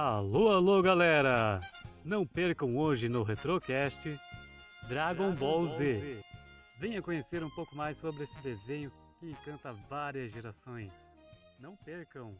Alô, alô, galera! Não percam hoje no Retrocast Dragon, Dragon Ball, Z. Z. Venha conhecer um pouco mais sobre esse desenho que encanta várias gerações. Não percam!